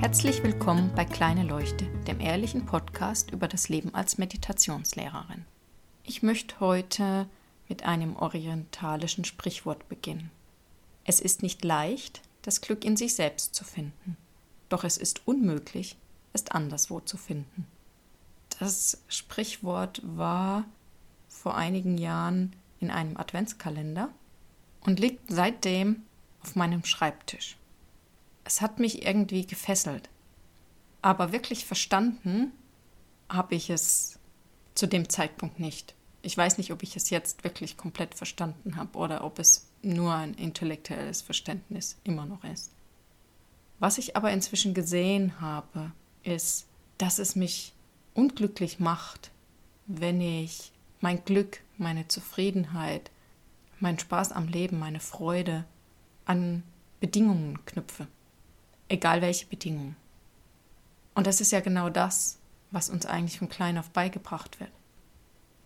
Herzlich willkommen bei Kleine Leuchte, dem ehrlichen Podcast über das Leben als Meditationslehrerin. Ich möchte heute mit einem orientalischen Sprichwort beginnen. Es ist nicht leicht, das Glück in sich selbst zu finden, doch es ist unmöglich, es anderswo zu finden. Das Sprichwort war vor einigen Jahren in einem Adventskalender und liegt seitdem auf meinem Schreibtisch. Es hat mich irgendwie gefesselt. Aber wirklich verstanden habe ich es zu dem Zeitpunkt nicht. Ich weiß nicht, ob ich es jetzt wirklich komplett verstanden habe oder ob es nur ein intellektuelles Verständnis immer noch ist. Was ich aber inzwischen gesehen habe, ist, dass es mich unglücklich macht, wenn ich mein Glück, meine Zufriedenheit, mein Spaß am Leben, meine Freude an Bedingungen knüpfe. Egal welche Bedingungen. Und das ist ja genau das, was uns eigentlich von klein auf beigebracht wird.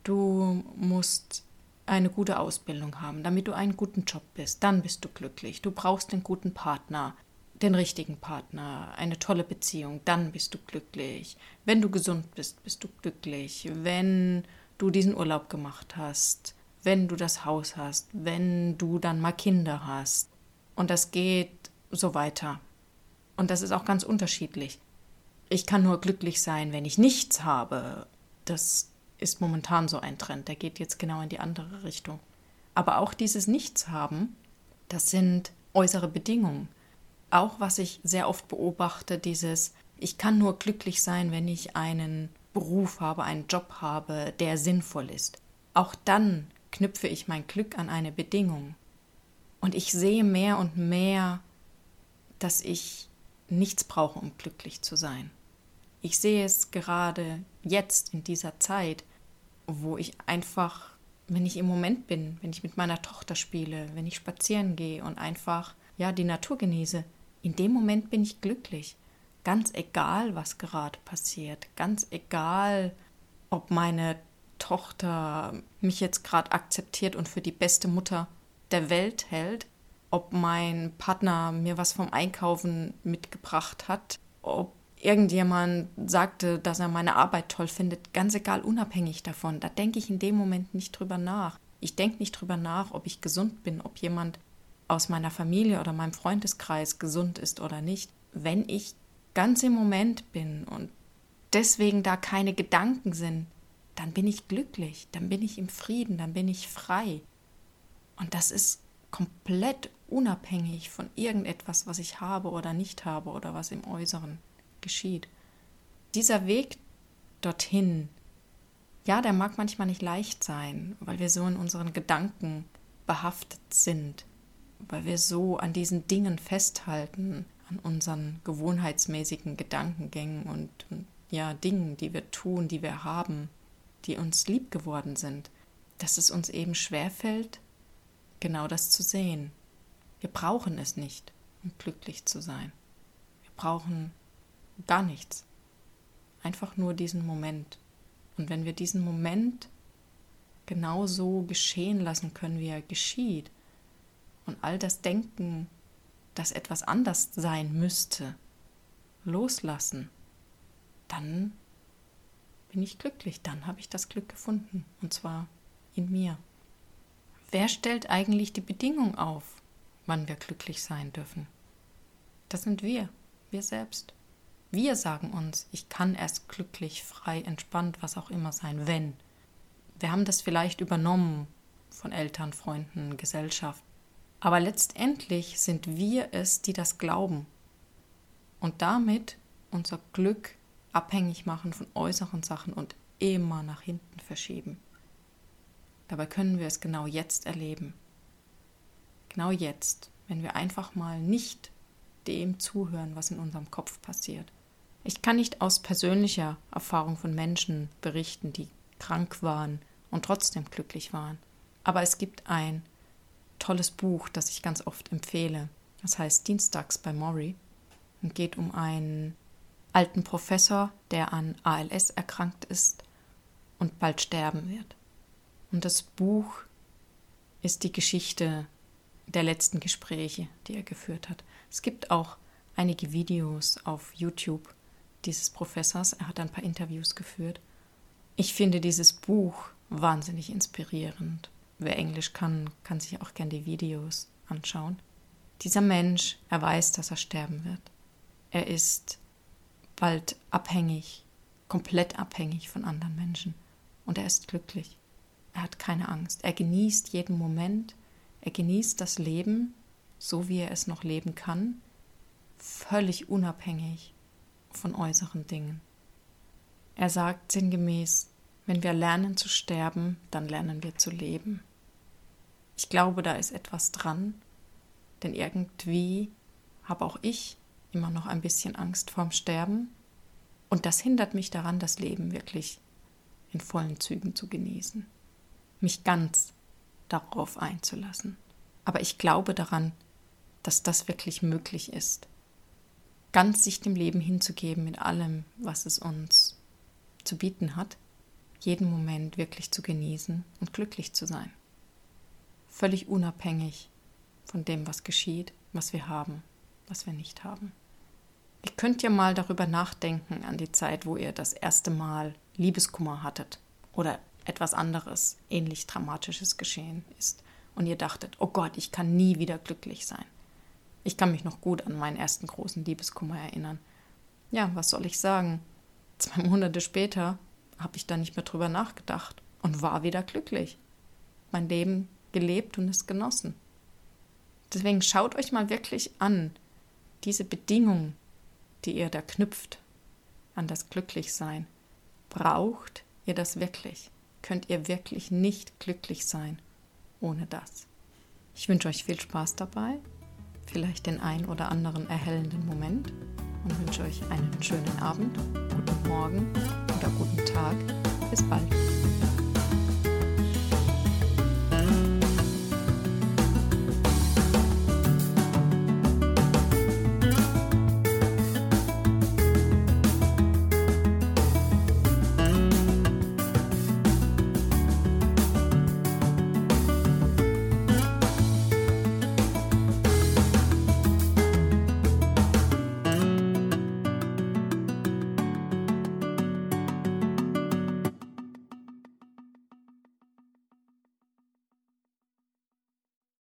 Du musst eine gute Ausbildung haben, damit du einen guten Job bist. Dann bist du glücklich. Du brauchst einen guten Partner, den richtigen Partner, eine tolle Beziehung. Dann bist du glücklich. Wenn du gesund bist, bist du glücklich. Wenn du diesen Urlaub gemacht hast, wenn du das Haus hast, wenn du dann mal Kinder hast. Und das geht so weiter. Und das ist auch ganz unterschiedlich. Ich kann nur glücklich sein, wenn ich nichts habe. Das ist momentan so ein Trend, der geht jetzt genau in die andere Richtung. Aber auch dieses Nichtshaben, das sind äußere Bedingungen. Auch was ich sehr oft beobachte, dieses, ich kann nur glücklich sein, wenn ich einen Beruf habe, einen Job habe, der sinnvoll ist. Auch dann knüpfe ich mein Glück an eine Bedingung. Und ich sehe mehr und mehr, dass ich nichts brauche, um glücklich zu sein. Ich sehe es gerade jetzt in dieser Zeit, wo ich einfach, wenn ich im Moment bin, wenn ich mit meiner Tochter spiele, wenn ich spazieren gehe und einfach ja die Natur genieße, in dem Moment bin ich glücklich. Ganz egal, was gerade passiert, ganz egal, ob meine Tochter mich jetzt gerade akzeptiert und für die beste Mutter der Welt hält, ob mein Partner mir was vom Einkaufen mitgebracht hat, ob irgendjemand sagte, dass er meine Arbeit toll findet, ganz egal, unabhängig davon. Da denke ich in dem Moment nicht drüber nach. Ich denke nicht drüber nach, ob ich gesund bin, ob jemand aus meiner Familie oder meinem Freundeskreis gesund ist oder nicht. Wenn ich ganz im Moment bin und deswegen da keine Gedanken sind, dann bin ich glücklich, dann bin ich im Frieden, dann bin ich frei. Und das ist komplett unabhängig von irgendetwas, was ich habe oder nicht habe oder was im Äußeren geschieht. Dieser Weg dorthin, ja, der mag manchmal nicht leicht sein, weil wir so in unseren Gedanken behaftet sind, weil wir so an diesen Dingen festhalten, an unseren gewohnheitsmäßigen Gedankengängen und ja, Dingen, die wir tun, die wir haben, die uns lieb geworden sind, dass es uns eben schwerfällt, genau das zu sehen. Wir brauchen es nicht, um glücklich zu sein. Wir brauchen Gar nichts. Einfach nur diesen Moment. Und wenn wir diesen Moment genauso geschehen lassen können, wie er geschieht, und all das Denken, dass etwas anders sein müsste, loslassen, dann bin ich glücklich, dann habe ich das Glück gefunden, und zwar in mir. Wer stellt eigentlich die Bedingung auf, wann wir glücklich sein dürfen? Das sind wir, wir selbst. Wir sagen uns, ich kann erst glücklich, frei, entspannt, was auch immer sein, wenn. Wir haben das vielleicht übernommen von Eltern, Freunden, Gesellschaft. Aber letztendlich sind wir es, die das glauben und damit unser Glück abhängig machen von äußeren Sachen und immer nach hinten verschieben. Dabei können wir es genau jetzt erleben. Genau jetzt, wenn wir einfach mal nicht dem zuhören, was in unserem Kopf passiert. Ich kann nicht aus persönlicher Erfahrung von Menschen berichten, die krank waren und trotzdem glücklich waren. Aber es gibt ein tolles Buch, das ich ganz oft empfehle. Das heißt Dienstags bei Maury und geht um einen alten Professor, der an ALS erkrankt ist und bald sterben wird. Und das Buch ist die Geschichte der letzten Gespräche, die er geführt hat. Es gibt auch einige Videos auf YouTube dieses Professors. Er hat ein paar Interviews geführt. Ich finde dieses Buch wahnsinnig inspirierend. Wer Englisch kann, kann sich auch gern die Videos anschauen. Dieser Mensch, er weiß, dass er sterben wird. Er ist bald abhängig, komplett abhängig von anderen Menschen. Und er ist glücklich. Er hat keine Angst. Er genießt jeden Moment. Er genießt das Leben, so wie er es noch leben kann, völlig unabhängig von äußeren Dingen. Er sagt sinngemäß, wenn wir lernen zu sterben, dann lernen wir zu leben. Ich glaube, da ist etwas dran, denn irgendwie habe auch ich immer noch ein bisschen Angst vorm Sterben und das hindert mich daran, das Leben wirklich in vollen Zügen zu genießen, mich ganz darauf einzulassen. Aber ich glaube daran, dass das wirklich möglich ist, ganz sich dem Leben hinzugeben mit allem, was es uns zu bieten hat, jeden Moment wirklich zu genießen und glücklich zu sein. Völlig unabhängig von dem, was geschieht, was wir haben, was wir nicht haben. Ihr könnt ja mal darüber nachdenken an die Zeit, wo ihr das erste Mal Liebeskummer hattet oder etwas anderes, ähnlich Dramatisches geschehen ist und ihr dachtet, oh Gott, ich kann nie wieder glücklich sein. Ich kann mich noch gut an meinen ersten großen Liebeskummer erinnern. Ja, was soll ich sagen? Zwei Monate später habe ich da nicht mehr drüber nachgedacht und war wieder glücklich. Mein Leben gelebt und es genossen. Deswegen schaut euch mal wirklich an, diese Bedingung, die ihr da knüpft an das Glücklichsein. Braucht ihr das wirklich? Könnt ihr wirklich nicht glücklich sein ohne das? Ich wünsche euch viel Spaß dabei, vielleicht den ein oder anderen erhellenden Moment und wünsche euch einen schönen Abend, guten Morgen oder guten Tag. Bis bald.